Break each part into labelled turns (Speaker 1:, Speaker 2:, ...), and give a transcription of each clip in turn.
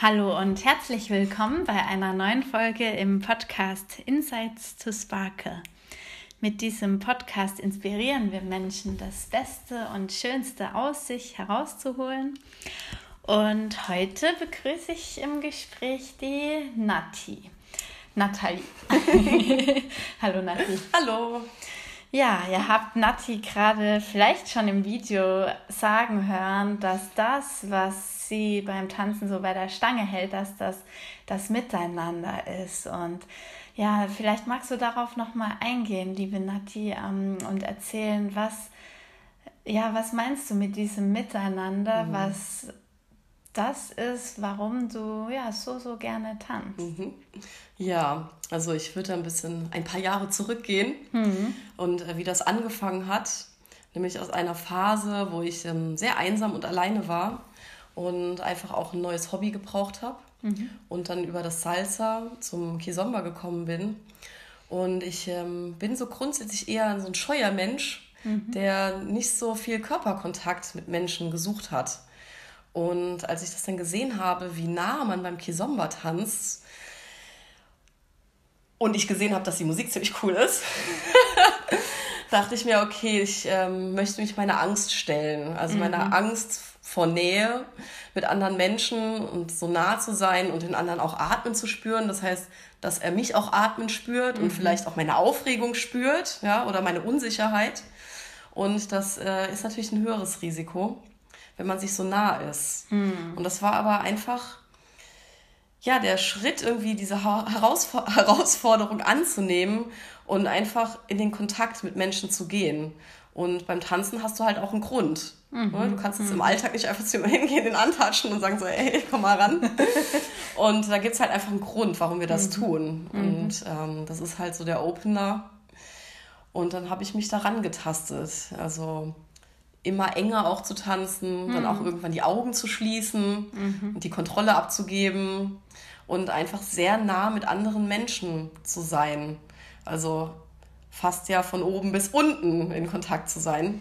Speaker 1: Hallo und herzlich willkommen bei einer neuen Folge im Podcast Insights to Sparkle. Mit diesem Podcast inspirieren wir Menschen, das Beste und Schönste aus sich herauszuholen. Und heute begrüße ich im Gespräch die Nati. Nathalie. Hallo Nati.
Speaker 2: Hallo.
Speaker 1: Ja, ihr habt Nati gerade vielleicht schon im Video sagen hören, dass das, was sie beim Tanzen so bei der Stange hält, dass das das Miteinander ist. Und ja, vielleicht magst du darauf nochmal eingehen, liebe Nati, ähm, und erzählen, was, ja, was meinst du mit diesem Miteinander, mhm. was das ist, warum du ja so, so gerne tanzt. Mhm.
Speaker 2: Ja, also ich würde ein bisschen ein paar Jahre zurückgehen mhm. und äh, wie das angefangen hat, nämlich aus einer Phase, wo ich ähm, sehr einsam und alleine war und einfach auch ein neues Hobby gebraucht habe mhm. und dann über das Salsa zum Kizomba gekommen bin. Und ich ähm, bin so grundsätzlich eher so ein scheuer Mensch, mhm. der nicht so viel Körperkontakt mit Menschen gesucht hat. Und als ich das dann gesehen habe, wie nah man beim Kizomba tanzt und ich gesehen habe, dass die Musik ziemlich cool ist, dachte ich mir, okay, ich ähm, möchte mich meiner Angst stellen. Also mhm. meiner Angst vor Nähe mit anderen Menschen und so nah zu sein und den anderen auch atmen zu spüren. Das heißt, dass er mich auch atmen spürt mhm. und vielleicht auch meine Aufregung spürt, ja, oder meine Unsicherheit. Und das äh, ist natürlich ein höheres Risiko, wenn man sich so nah ist. Mhm. Und das war aber einfach ja, der Schritt, irgendwie diese Herausfor Herausforderung anzunehmen und einfach in den Kontakt mit Menschen zu gehen. Und beim Tanzen hast du halt auch einen Grund. Mhm. Du kannst jetzt mhm. im Alltag nicht einfach zu ihm hingehen, den antatschen und sagen so, ey, komm mal ran. und da gibt es halt einfach einen Grund, warum wir das mhm. tun. Mhm. Und ähm, das ist halt so der Opener. Und dann habe ich mich daran getastet. Also immer enger auch zu tanzen, dann auch mhm. irgendwann die Augen zu schließen mhm. und die Kontrolle abzugeben und einfach sehr nah mit anderen Menschen zu sein. Also fast ja von oben bis unten in Kontakt zu sein.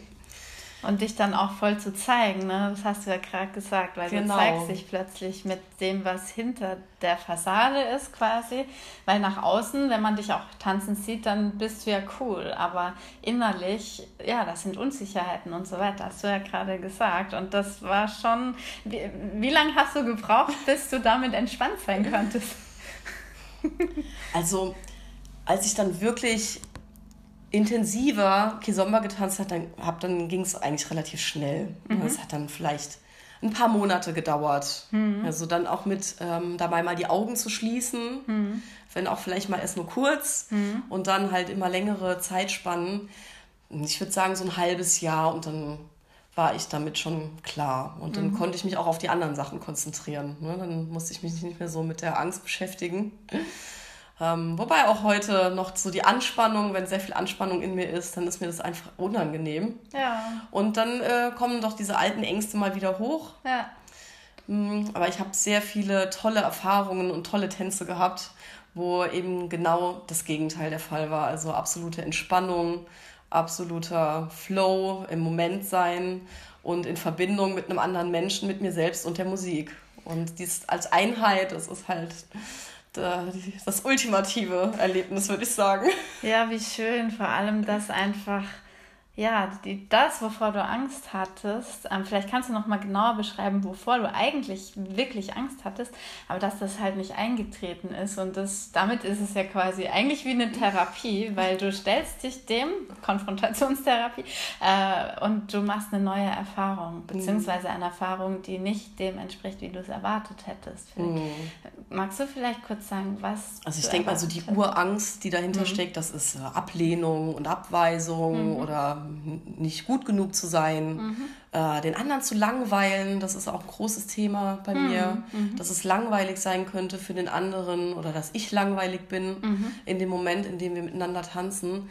Speaker 1: Und dich dann auch voll zu zeigen, ne? Das hast du ja gerade gesagt, weil genau. du zeigst dich plötzlich mit dem, was hinter der Fassade ist quasi. Weil nach außen, wenn man dich auch tanzen sieht, dann bist du ja cool. Aber innerlich, ja, das sind Unsicherheiten und so weiter, hast du ja gerade gesagt. Und das war schon, wie, wie lange hast du gebraucht, bis du damit entspannt sein konntest?
Speaker 2: Also, als ich dann wirklich intensiver Kizomba getanzt hat, dann, dann ging es eigentlich relativ schnell. Mhm. Es hat dann vielleicht ein paar Monate gedauert. Mhm. Also dann auch mit ähm, dabei mal die Augen zu schließen, mhm. wenn auch vielleicht mal erst nur kurz mhm. und dann halt immer längere Zeitspannen. Ich würde sagen so ein halbes Jahr und dann war ich damit schon klar. Und dann mhm. konnte ich mich auch auf die anderen Sachen konzentrieren. Ne? Dann musste ich mich nicht mehr so mit der Angst beschäftigen. Ähm, wobei auch heute noch so die Anspannung, wenn sehr viel Anspannung in mir ist, dann ist mir das einfach unangenehm. Ja. Und dann äh, kommen doch diese alten Ängste mal wieder hoch. Ja. Mhm, aber ich habe sehr viele tolle Erfahrungen und tolle Tänze gehabt, wo eben genau das Gegenteil der Fall war. Also absolute Entspannung, absoluter Flow, im Moment sein und in Verbindung mit einem anderen Menschen, mit mir selbst und der Musik. Und dies als Einheit, das ist halt das ultimative Erlebnis, würde ich sagen.
Speaker 1: Ja, wie schön. Vor allem, dass einfach ja, die, das, wovor du Angst hattest, ähm, vielleicht kannst du noch mal genauer beschreiben, wovor du eigentlich wirklich Angst hattest, aber dass das halt nicht eingetreten ist und das, damit ist es ja quasi eigentlich wie eine Therapie, weil du stellst dich dem, Konfrontationstherapie, äh, und du machst eine neue Erfahrung, mhm. beziehungsweise eine Erfahrung, die nicht dem entspricht, wie du es erwartet hättest. Mhm. Magst du vielleicht kurz sagen, was...
Speaker 2: Also ich denke mal, so die Urangst, die dahinter mhm. steckt, das ist äh, Ablehnung und Abweisung mhm. oder nicht gut genug zu sein, mhm. äh, den anderen zu langweilen, das ist auch ein großes Thema bei mhm. mir, mhm. dass es langweilig sein könnte für den anderen oder dass ich langweilig bin mhm. in dem Moment, in dem wir miteinander tanzen.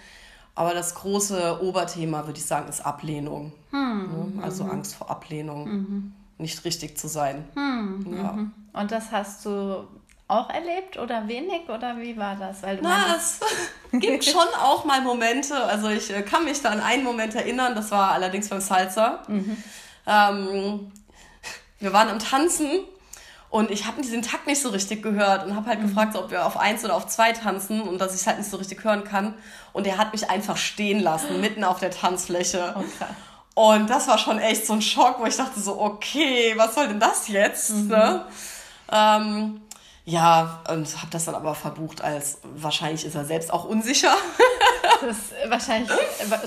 Speaker 2: Aber das große Oberthema, würde ich sagen, ist Ablehnung. Mhm. Ne? Also. Angst vor Ablehnung, nicht richtig zu sein.
Speaker 1: Ja. Und das hast du auch erlebt oder wenig oder wie war das?
Speaker 2: Weil Na, es gibt schon auch mal Momente, also ich äh, kann mich da an einen Moment erinnern, das war allerdings beim Salsa. Mhm. Ähm, wir waren am Tanzen Und ich habe diesen Takt nicht so richtig gehört und habe halt mhm. gefragt, ob wir auf eins oder auf zwei tanzen und dass ich es halt nicht so richtig hören kann. Und er hat mich einfach stehen lassen, mitten auf der Tanzfläche. Okay. Und das war schon echt so ein Schock, wo ich dachte so, okay, was soll denn das jetzt? Mhm. Ne? Ähm, ja, und habe das dann aber verbucht als, wahrscheinlich ist er selbst auch unsicher.
Speaker 1: das ist wahrscheinlich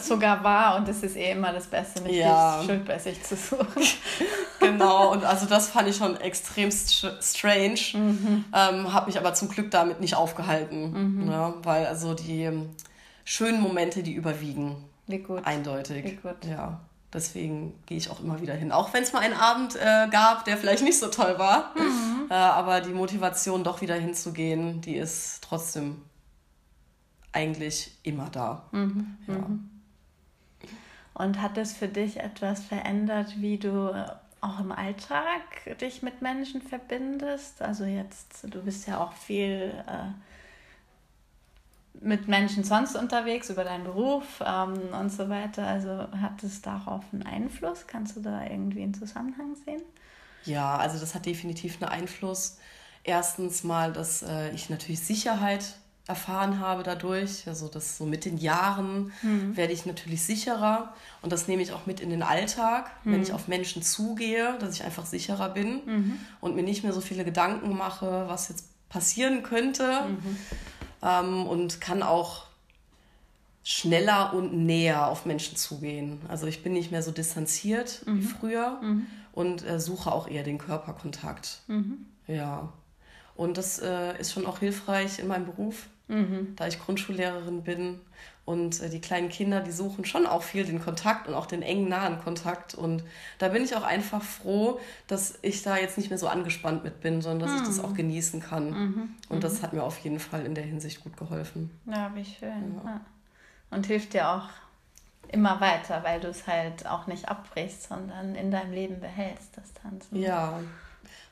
Speaker 1: sogar wahr und es ist eh immer das Beste, nicht ja. Schuld bei sich zu suchen.
Speaker 2: genau, und also das fand ich schon extrem strange. Mhm. Ähm, habe mich aber zum Glück damit nicht aufgehalten, mhm. ne? weil also die ähm, schönen Momente, die überwiegen. Wie gut. Eindeutig. Wie gut. Ja. Deswegen gehe ich auch immer wieder hin. Auch wenn es mal einen Abend äh, gab, der vielleicht nicht so toll war. Mhm. Äh, aber die Motivation, doch wieder hinzugehen, die ist trotzdem eigentlich immer da. Mhm. Ja. Mhm.
Speaker 1: Und hat es für dich etwas verändert, wie du auch im Alltag dich mit Menschen verbindest? Also jetzt, du bist ja auch viel äh, mit Menschen sonst unterwegs, über deinen Beruf ähm, und so weiter. Also hat es darauf einen Einfluss? Kannst du da irgendwie einen Zusammenhang sehen?
Speaker 2: Ja, also das hat definitiv einen Einfluss. Erstens mal, dass äh, ich natürlich Sicherheit erfahren habe dadurch. Also das so mit den Jahren mhm. werde ich natürlich sicherer und das nehme ich auch mit in den Alltag, mhm. wenn ich auf Menschen zugehe, dass ich einfach sicherer bin mhm. und mir nicht mehr so viele Gedanken mache, was jetzt passieren könnte mhm. ähm, und kann auch schneller und näher auf Menschen zugehen. Also ich bin nicht mehr so distanziert wie mhm. früher mhm. Und äh, suche auch eher den Körperkontakt. Ja. Und das äh, ist schon auch hilfreich in meinem Beruf, mhm. da ich Grundschullehrerin bin. Und äh, die kleinen Kinder, die suchen schon auch viel den Kontakt und auch den engen, nahen Kontakt. Und da bin ich auch einfach froh, dass ich da jetzt nicht mehr so angespannt mit bin, sondern dass mhm. ich das auch mhm. genießen kann. Mhm. Und das mhm. hat mir auf jeden Fall in der Hinsicht gut geholfen.
Speaker 1: Ja, wie schön. Ja. Und hilft dir auch immer weiter, weil du es halt auch nicht abbrichst, sondern in deinem Leben behältst, das Tanzen.
Speaker 2: Ja,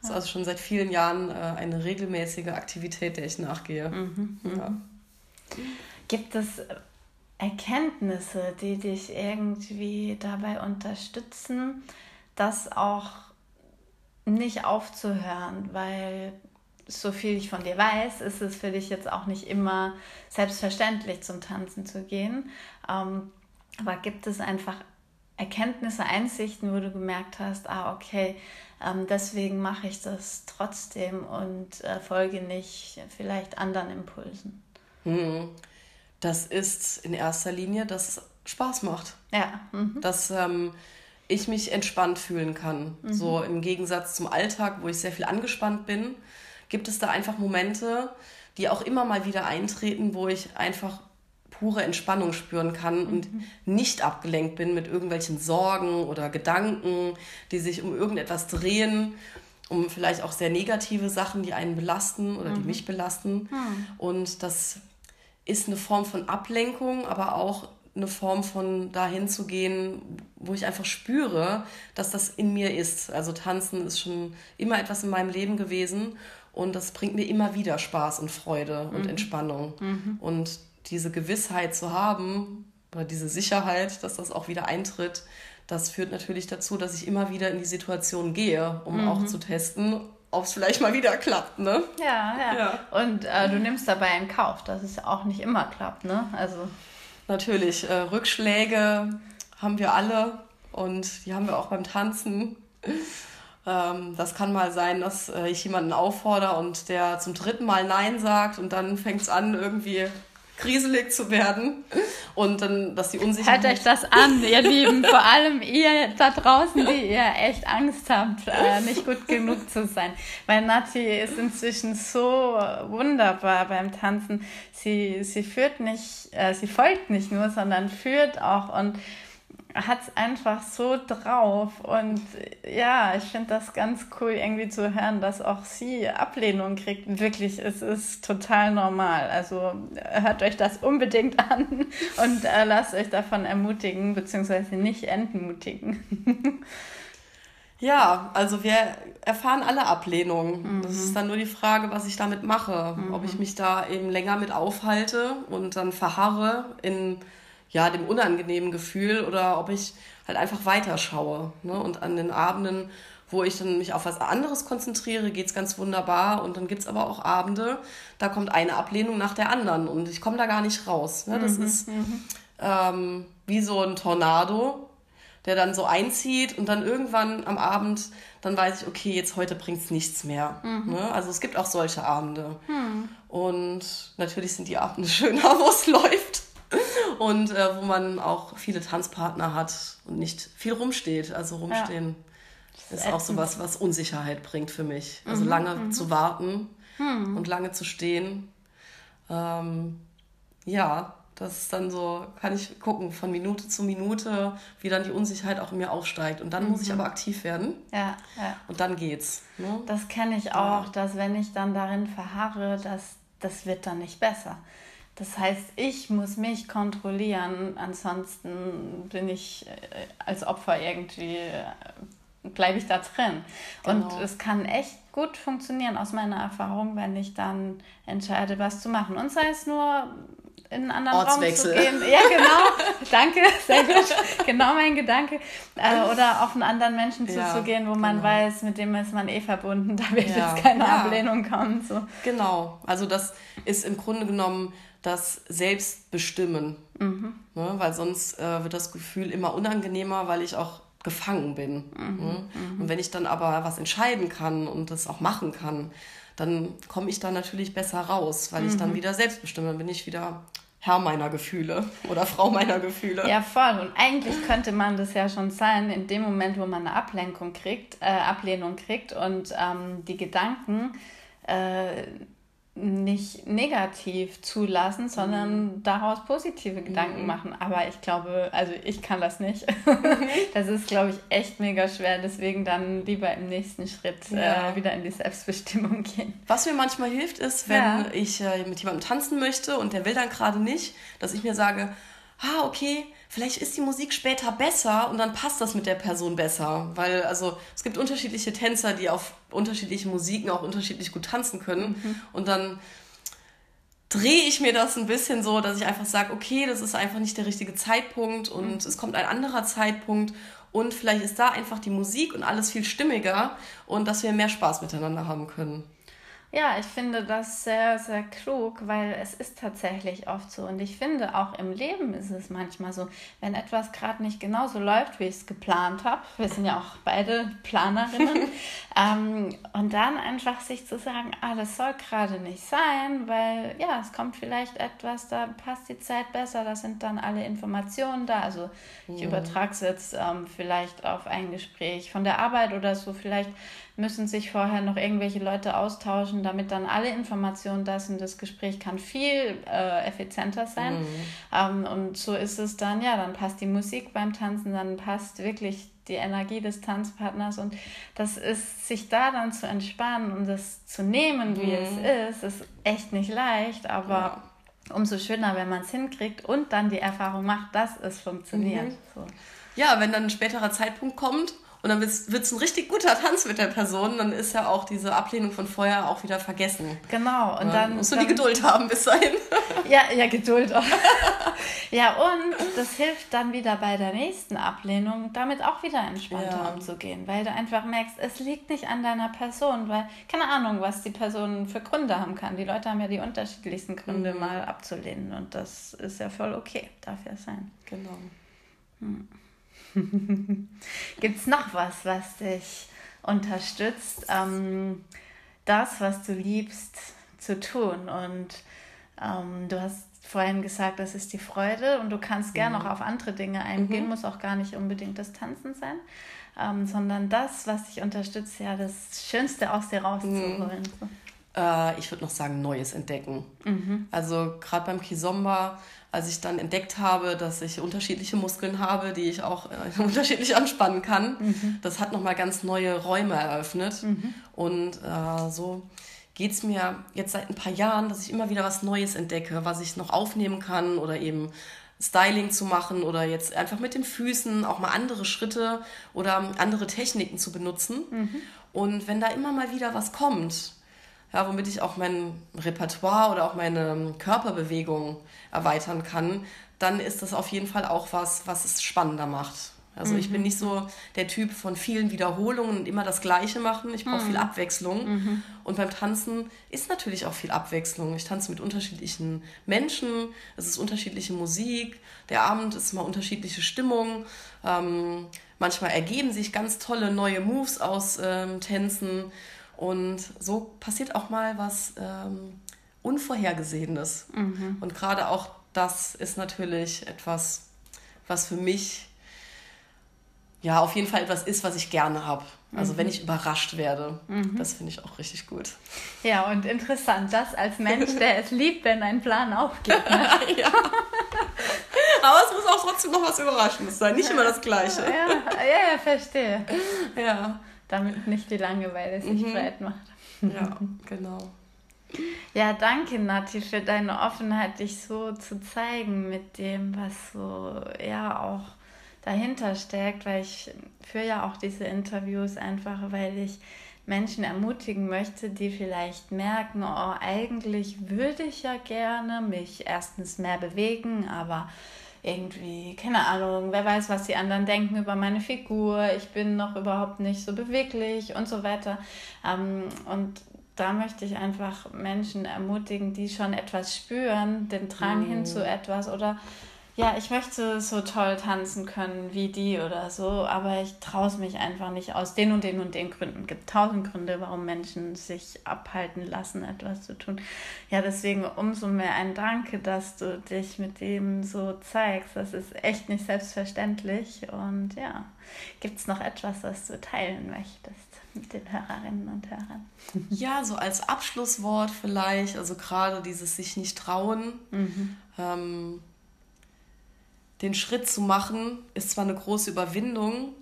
Speaker 2: das ist also schon seit vielen Jahren äh, eine regelmäßige Aktivität, der ich nachgehe. Mhm, mhm, ja.
Speaker 1: Gibt es Erkenntnisse, die dich irgendwie dabei unterstützen, das auch nicht aufzuhören, weil so viel ich von dir weiß, ist es für dich jetzt auch nicht immer selbstverständlich zum Tanzen zu gehen. Ähm, aber gibt es einfach Erkenntnisse, Einsichten, wo du gemerkt hast, ah, okay, ähm, deswegen mache ich das trotzdem und äh, folge nicht vielleicht anderen Impulsen.
Speaker 2: Hm. Das ist in erster Linie, dass es Spaß macht. Ja. Mhm. Dass ähm, ich mich entspannt fühlen kann. Mhm. So im Gegensatz zum Alltag, wo ich sehr viel angespannt bin, gibt es da einfach Momente, die auch immer mal wieder eintreten, wo ich einfach pure Entspannung spüren kann mhm. und nicht abgelenkt bin mit irgendwelchen Sorgen oder Gedanken, die sich um irgendetwas drehen, um vielleicht auch sehr negative Sachen, die einen belasten oder mhm. die mich belasten. Mhm. Und das ist eine Form von Ablenkung, aber auch eine Form von dahin zu gehen, wo ich einfach spüre, dass das in mir ist. Also tanzen ist schon immer etwas in meinem Leben gewesen und das bringt mir immer wieder Spaß und Freude und mhm. Entspannung. Mhm. Und diese Gewissheit zu haben oder diese Sicherheit, dass das auch wieder eintritt, das führt natürlich dazu, dass ich immer wieder in die Situation gehe, um mhm. auch zu testen, ob es vielleicht mal wieder klappt, ne?
Speaker 1: Ja, ja. ja. Und äh, du nimmst dabei in Kauf, dass es auch nicht immer klappt, ne? Also
Speaker 2: natürlich äh, Rückschläge haben wir alle und die haben wir auch beim Tanzen. Ähm, das kann mal sein, dass äh, ich jemanden auffordere und der zum dritten Mal Nein sagt und dann fängt es an, irgendwie kriselig zu werden und dann, dass die
Speaker 1: Unsicherheit... Hört euch das an, ihr Lieben, vor allem ihr da draußen, die ihr echt Angst habt, äh, nicht gut genug zu sein. Weil Nati ist inzwischen so wunderbar beim Tanzen. Sie, sie führt nicht, äh, sie folgt nicht nur, sondern führt auch und hat es einfach so drauf. Und ja, ich finde das ganz cool, irgendwie zu hören, dass auch sie Ablehnung kriegt. Wirklich, es ist total normal. Also hört euch das unbedingt an und äh, lasst euch davon ermutigen, beziehungsweise nicht entmutigen.
Speaker 2: Ja, also wir erfahren alle Ablehnung. Mhm. Das ist dann nur die Frage, was ich damit mache. Mhm. Ob ich mich da eben länger mit aufhalte und dann verharre in ja, dem unangenehmen Gefühl oder ob ich halt einfach weiterschaue. Ne? Und an den Abenden, wo ich dann mich auf was anderes konzentriere, geht es ganz wunderbar. Und dann gibt es aber auch Abende, da kommt eine Ablehnung nach der anderen und ich komme da gar nicht raus. Ne? Das mhm, ist mhm. ähm, wie so ein Tornado, der dann so einzieht und dann irgendwann am Abend, dann weiß ich, okay, jetzt heute bringt es nichts mehr. Mhm. Ne? Also es gibt auch solche Abende. Mhm. Und natürlich sind die Abende schöner, wo es läuft. Und äh, wo man auch viele Tanzpartner hat und nicht viel rumsteht. Also rumstehen ja. ist auch so was, was Unsicherheit bringt für mich. Also mhm, lange mhm. zu warten mhm. und lange zu stehen. Ähm, ja, das ist dann so, kann ich gucken, von Minute zu Minute, wie dann die Unsicherheit auch in mir aufsteigt. Und dann mhm. muss ich mhm. aber aktiv werden. Ja, ja. Und dann geht's. Ne?
Speaker 1: Das kenne ich auch, ja. dass wenn ich dann darin verharre, dass das wird dann nicht besser. Das heißt, ich muss mich kontrollieren, ansonsten bin ich äh, als Opfer irgendwie, äh, bleibe ich da drin. Genau. Und es kann echt gut funktionieren aus meiner Erfahrung, wenn ich dann entscheide, was zu machen. Und sei es nur in einen anderen Ortswechsel. Raum zu gehen. Ja, genau. Danke, sehr gut. Genau mein Gedanke. Äh, oder auf einen anderen Menschen ja, zuzugehen, wo man genau. weiß, mit dem ist man eh verbunden, da wird ja. jetzt keine ja. Ablehnung kommen. So.
Speaker 2: Genau. Also das ist im Grunde genommen das Selbstbestimmen. Mhm. Ne? Weil sonst äh, wird das Gefühl immer unangenehmer, weil ich auch gefangen bin. Mhm. Ne? Mhm. Und wenn ich dann aber was entscheiden kann und das auch machen kann, dann komme ich da natürlich besser raus, weil ich dann mhm. wieder selbst bestimme. Dann bin ich wieder Herr meiner Gefühle oder Frau meiner Gefühle.
Speaker 1: Ja, voll. Und eigentlich könnte man das ja schon sein, in dem Moment, wo man eine Ablenkung kriegt, äh, Ablehnung kriegt und ähm, die Gedanken äh, nicht negativ zulassen, sondern mhm. daraus positive Gedanken mhm. machen. Aber ich glaube, also ich kann das nicht. das ist, glaube ich, echt mega schwer. Deswegen dann lieber im nächsten Schritt äh, ja. äh, wieder in die Selbstbestimmung gehen.
Speaker 2: Was mir manchmal hilft, ist, wenn ja. ich äh, mit jemandem tanzen möchte und der will dann gerade nicht, dass ich mir sage, ah, okay, vielleicht ist die Musik später besser und dann passt das mit der Person besser. Weil, also, es gibt unterschiedliche Tänzer, die auf unterschiedliche Musiken auch unterschiedlich gut tanzen können. Mhm. Und dann drehe ich mir das ein bisschen so, dass ich einfach sage, okay, das ist einfach nicht der richtige Zeitpunkt und mhm. es kommt ein anderer Zeitpunkt und vielleicht ist da einfach die Musik und alles viel stimmiger und dass wir mehr Spaß miteinander haben können.
Speaker 1: Ja, ich finde das sehr, sehr klug, weil es ist tatsächlich oft so. Und ich finde, auch im Leben ist es manchmal so, wenn etwas gerade nicht genauso läuft, wie ich es geplant habe. Wir sind ja auch beide Planerinnen. ähm, und dann einfach sich zu sagen, ah, das soll gerade nicht sein, weil ja, es kommt vielleicht etwas, da passt die Zeit besser, da sind dann alle Informationen da. Also ich übertrage es jetzt ähm, vielleicht auf ein Gespräch von der Arbeit oder so. Vielleicht müssen sich vorher noch irgendwelche Leute austauschen, damit dann alle Informationen da sind. Das Gespräch kann viel äh, effizienter sein. Mhm. Ähm, und so ist es dann, ja, dann passt die Musik beim Tanzen, dann passt wirklich die Energie des Tanzpartners und das ist, sich da dann zu entspannen und das zu nehmen, wie mhm. es ist, ist echt nicht leicht, aber ja. umso schöner, wenn man es hinkriegt und dann die Erfahrung macht, dass es funktioniert. Mhm. So.
Speaker 2: Ja, wenn dann ein späterer Zeitpunkt kommt, und dann wird es ein richtig guter Tanz mit der Person, dann ist ja auch diese Ablehnung von vorher auch wieder vergessen. Genau. Und ja, dann musst du die Geduld haben bis dahin.
Speaker 1: Ja, ja, Geduld auch. ja, und das hilft dann wieder bei der nächsten Ablehnung, damit auch wieder entspannter ja. umzugehen, weil du einfach merkst, es liegt nicht an deiner Person, weil keine Ahnung, was die Person für Gründe haben kann. Die Leute haben ja die unterschiedlichsten Gründe mhm. mal abzulehnen und das ist ja voll okay, darf ja sein. Genau. Hm. Gibt es noch was, was dich unterstützt, ähm, das, was du liebst, zu tun? Und ähm, du hast vorhin gesagt, das ist die Freude und du kannst gerne mhm. auch auf andere Dinge eingehen, mhm. muss auch gar nicht unbedingt das Tanzen sein, ähm, sondern das, was dich unterstützt, ja, das Schönste aus dir rauszuholen. Mhm.
Speaker 2: Äh, ich würde noch sagen, Neues entdecken. Mhm. Also gerade beim Kizomba als ich dann entdeckt habe, dass ich unterschiedliche Muskeln habe, die ich auch äh, unterschiedlich anspannen kann, mhm. das hat nochmal ganz neue Räume eröffnet. Mhm. Und äh, so geht es mir jetzt seit ein paar Jahren, dass ich immer wieder was Neues entdecke, was ich noch aufnehmen kann oder eben Styling zu machen oder jetzt einfach mit den Füßen auch mal andere Schritte oder andere Techniken zu benutzen. Mhm. Und wenn da immer mal wieder was kommt, ja, womit ich auch mein Repertoire oder auch meine Körperbewegung erweitern kann, dann ist das auf jeden Fall auch was, was es spannender macht. Also mhm. ich bin mhm. nicht so der Typ von vielen Wiederholungen und immer das Gleiche machen. Ich brauche mhm. viel Abwechslung. Mhm. Und beim Tanzen ist natürlich auch viel Abwechslung. Ich tanze mit unterschiedlichen Menschen, es ist unterschiedliche Musik, der Abend ist mal unterschiedliche Stimmung. Ähm, manchmal ergeben sich ganz tolle neue Moves aus ähm, Tänzen. Und so passiert auch mal was ähm, Unvorhergesehenes. Mhm. Und gerade auch das ist natürlich etwas, was für mich ja auf jeden Fall etwas ist, was ich gerne habe. Also mhm. wenn ich überrascht werde, mhm. das finde ich auch richtig gut.
Speaker 1: Ja, und interessant, das als Mensch, der es liebt, wenn ein Plan aufgeht. Ne? ja.
Speaker 2: Aber es muss auch trotzdem noch was Überraschendes sein, nicht immer das Gleiche.
Speaker 1: Ja, ja, ja verstehe. Ja. Damit nicht die Langeweile sich mhm. breit macht.
Speaker 2: Ja, genau.
Speaker 1: Ja, danke Nati für deine Offenheit, dich so zu zeigen mit dem, was so ja auch dahinter steckt, weil ich führe ja auch diese Interviews einfach, weil ich Menschen ermutigen möchte, die vielleicht merken, oh, eigentlich würde ich ja gerne mich erstens mehr bewegen, aber irgendwie, keine Ahnung, wer weiß, was die anderen denken über meine Figur, ich bin noch überhaupt nicht so beweglich und so weiter. Ähm, und da möchte ich einfach Menschen ermutigen, die schon etwas spüren, den Drang mm. hin zu etwas oder ja, ich möchte so toll tanzen können wie die oder so, aber ich traue es mich einfach nicht aus den und den und den Gründen. Es gibt tausend Gründe, warum Menschen sich abhalten lassen, etwas zu tun. Ja, deswegen umso mehr ein Danke, dass du dich mit dem so zeigst. Das ist echt nicht selbstverständlich. Und ja, gibt es noch etwas, was du teilen möchtest? mit den Hörerinnen und Hörern?
Speaker 2: Ja, so als Abschlusswort vielleicht, also gerade dieses sich nicht trauen. Mhm. Ähm, den Schritt zu machen, ist zwar eine große Überwindung,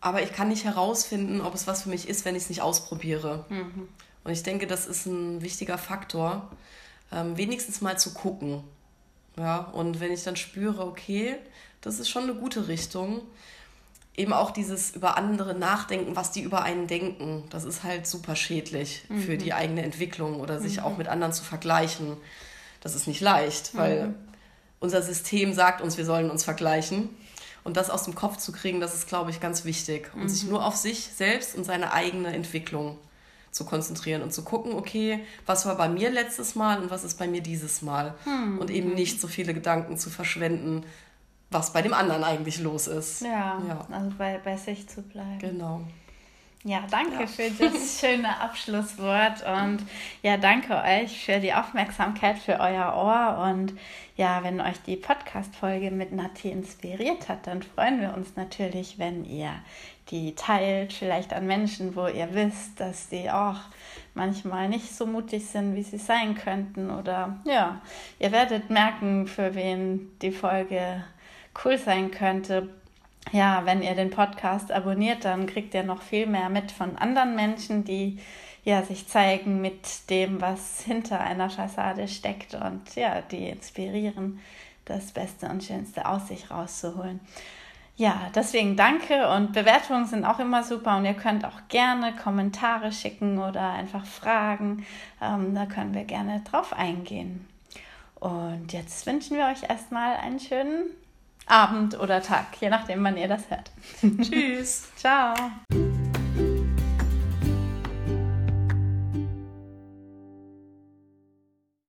Speaker 2: aber ich kann nicht herausfinden, ob es was für mich ist, wenn ich es nicht ausprobiere. Mhm. Und ich denke, das ist ein wichtiger Faktor, ähm, wenigstens mal zu gucken. Ja, und wenn ich dann spüre, okay, das ist schon eine gute Richtung, eben auch dieses über andere nachdenken, was die über einen denken, das ist halt super schädlich mhm. für die eigene Entwicklung oder sich mhm. auch mit anderen zu vergleichen. Das ist nicht leicht, weil mhm unser System sagt uns, wir sollen uns vergleichen. Und das aus dem Kopf zu kriegen, das ist, glaube ich, ganz wichtig. Und mhm. sich nur auf sich selbst und seine eigene Entwicklung zu konzentrieren und zu gucken, okay, was war bei mir letztes Mal und was ist bei mir dieses Mal. Mhm. Und eben nicht so viele Gedanken zu verschwenden, was bei dem anderen eigentlich los ist.
Speaker 1: Ja, ja. also bei, bei sich zu bleiben.
Speaker 2: Genau.
Speaker 1: Ja, danke ja. für das schöne Abschlusswort und ja, danke euch für die Aufmerksamkeit, für euer Ohr und ja, wenn euch die Podcast-Folge mit Nati inspiriert hat, dann freuen wir uns natürlich, wenn ihr die teilt, vielleicht an Menschen, wo ihr wisst, dass die auch manchmal nicht so mutig sind, wie sie sein könnten oder ja, ihr werdet merken, für wen die Folge cool sein könnte ja, wenn ihr den Podcast abonniert, dann kriegt ihr noch viel mehr mit von anderen Menschen, die ja sich zeigen mit dem, was hinter einer Fassade steckt und ja, die inspirieren, das Beste und Schönste aus sich rauszuholen. Ja, deswegen danke und Bewertungen sind auch immer super und ihr könnt auch gerne Kommentare schicken oder einfach Fragen. Ähm, da können wir gerne drauf eingehen. Und jetzt wünschen wir euch erstmal einen schönen Abend oder Tag, je nachdem, wann ihr das hört.
Speaker 2: Tschüss.
Speaker 1: Ciao.